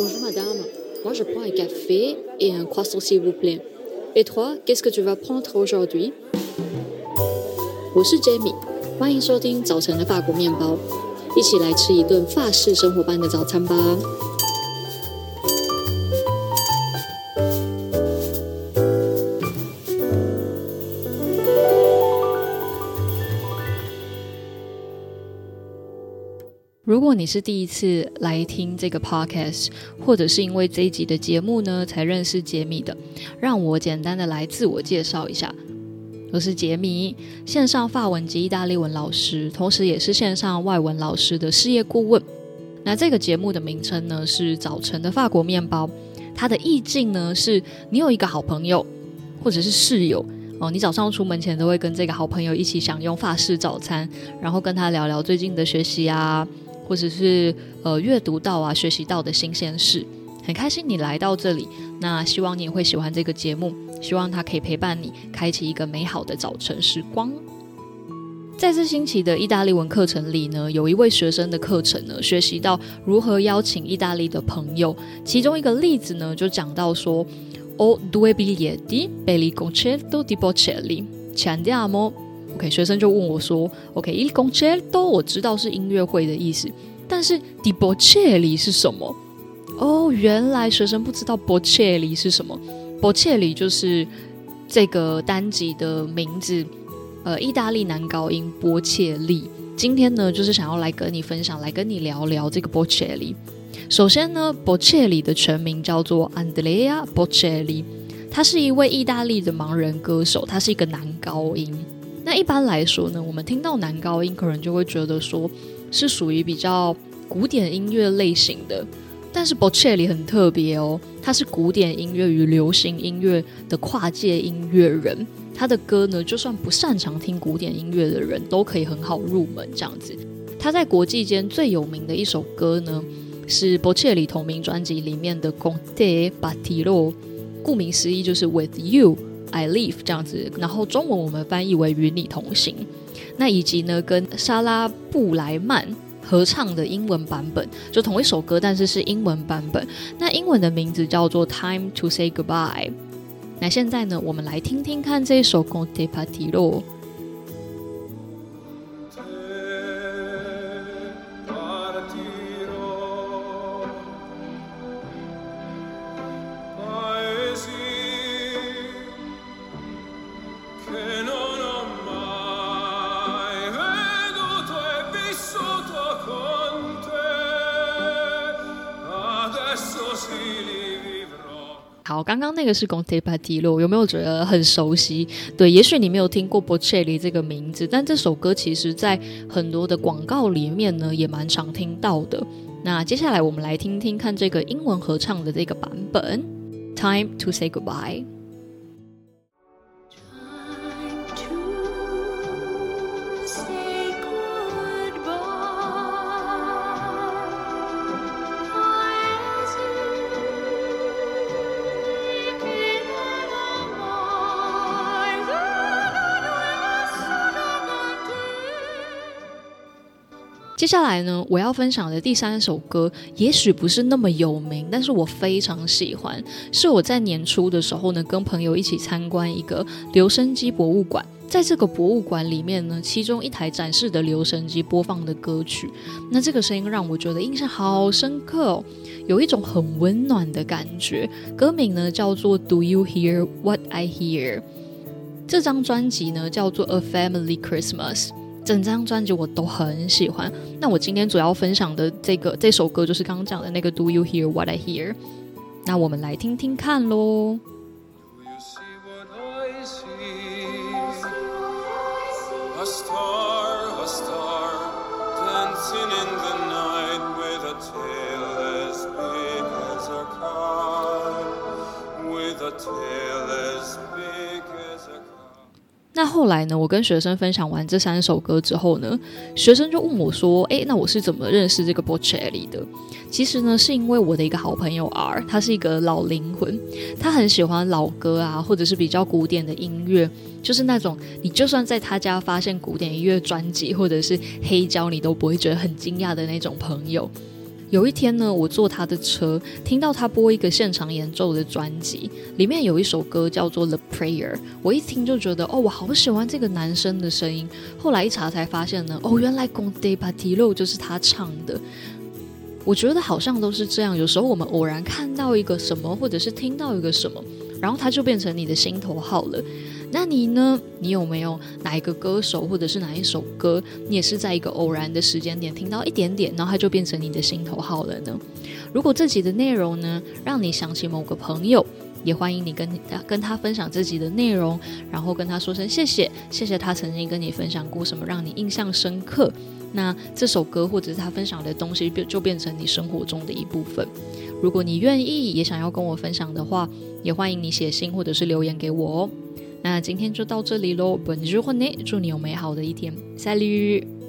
Bonjour madame, moi je prends un café et un croissant s'il vous plaît. Et toi, qu'est-ce que tu vas prendre aujourd'hui？我是 Jamie，欢迎收听早晨的法国面包，一起来吃一顿法式生活般的早餐吧。 如果你是第一次来听这个 podcast，或者是因为这一集的节目呢才认识杰米的，让我简单的来自我介绍一下。我是杰米，线上法文及意大利文老师，同时也是线上外文老师的事业顾问。那这个节目的名称呢是早晨的法国面包，它的意境呢是你有一个好朋友或者是室友哦，你早上出门前都会跟这个好朋友一起享用法式早餐，然后跟他聊聊最近的学习啊。或者是呃阅读到啊学习到的新鲜事，很开心你来到这里。那希望你也会喜欢这个节目，希望它可以陪伴你开启一个美好的早晨时光。在这星期的意大利文课程里呢，有一位学生的课程呢，学习到如何邀请意大利的朋友。其中一个例子呢，就讲到说，Ho due biglietti per il concerto di Bocelli. Ci andiamo? OK，学生就问我说：“OK，il concerto 我知道是音乐会的意思，但是 di b o c e l i 是什么？”哦，原来学生不知道 b o c e l i 是什么。b o c e l i 就是这个单集的名字，呃，意大利男高音波切利。今天呢，就是想要来跟你分享，来跟你聊聊这个 b o c e l i。首先呢 b o c e l i 的全名叫做 Andrea b o c e l i 他是一位意大利的盲人歌手，他是一个男高音。那一般来说呢，我们听到男高音，可能就会觉得说是属于比较古典音乐类型的。但是 Bocelli 很特别哦，他是古典音乐与流行音乐的跨界音乐人。他的歌呢，就算不擅长听古典音乐的人都可以很好入门这样子。他在国际间最有名的一首歌呢，是 Bocelli 同名专辑里面的《Con te partirò》，顾名思义就是 With You。I live 这样子，然后中文我们翻译为与你同行。那以及呢，跟莎拉布莱曼合唱的英文版本，就同一首歌，但是是英文版本。那英文的名字叫做 Time to Say Goodbye。那现在呢，我们来听听看这一首 Con te Partiro。好，刚刚那个是 Conte p a t i l o 有没有觉得很熟悉？对，也许你没有听过 Bocelli 这个名字，但这首歌其实在很多的广告里面呢，也蛮常听到的。那接下来我们来听听看这个英文合唱的这个版本，Time to say goodbye。接下来呢，我要分享的第三首歌，也许不是那么有名，但是我非常喜欢。是我在年初的时候呢，跟朋友一起参观一个留声机博物馆。在这个博物馆里面呢，其中一台展示的留声机播放的歌曲，那这个声音让我觉得印象好深刻哦，有一种很温暖的感觉。歌名呢叫做 Do You Hear What I Hear？这张专辑呢叫做 A Family Christmas。整张专辑我都很喜欢。那我今天主要分享的这个这首歌就是刚刚讲的那个 Do You Hear What I Hear？那我们来听听看喽。那后来呢，我跟学生分享完这三首歌之后呢，学生就问我说：“诶，那我是怎么认识这个 Bocelli 的？”其实呢，是因为我的一个好朋友 R，他是一个老灵魂，他很喜欢老歌啊，或者是比较古典的音乐，就是那种你就算在他家发现古典音乐专辑或者是黑胶，你都不会觉得很惊讶的那种朋友。有一天呢，我坐他的车，听到他播一个现场演奏的专辑，里面有一首歌叫做《The Prayer》。我一听就觉得，哦，我好喜欢这个男生的声音。后来一查才发现呢，哦，原来《Conte Partillo》就是他唱的。我觉得好像都是这样，有时候我们偶然看到一个什么，或者是听到一个什么，然后他就变成你的心头好了。那你呢？你有没有哪一个歌手或者是哪一首歌，你也是在一个偶然的时间点听到一点点，然后它就变成你的心头好了呢？如果这集的内容呢，让你想起某个朋友，也欢迎你跟他跟他分享自己的内容，然后跟他说声谢谢，谢谢他曾经跟你分享过什么让你印象深刻。那这首歌或者是他分享的东西，就就变成你生活中的一部分。如果你愿意，也想要跟我分享的话，也欢迎你写信或者是留言给我哦。那今天就到这里喽，本日婚内祝你有美好的一天，下礼。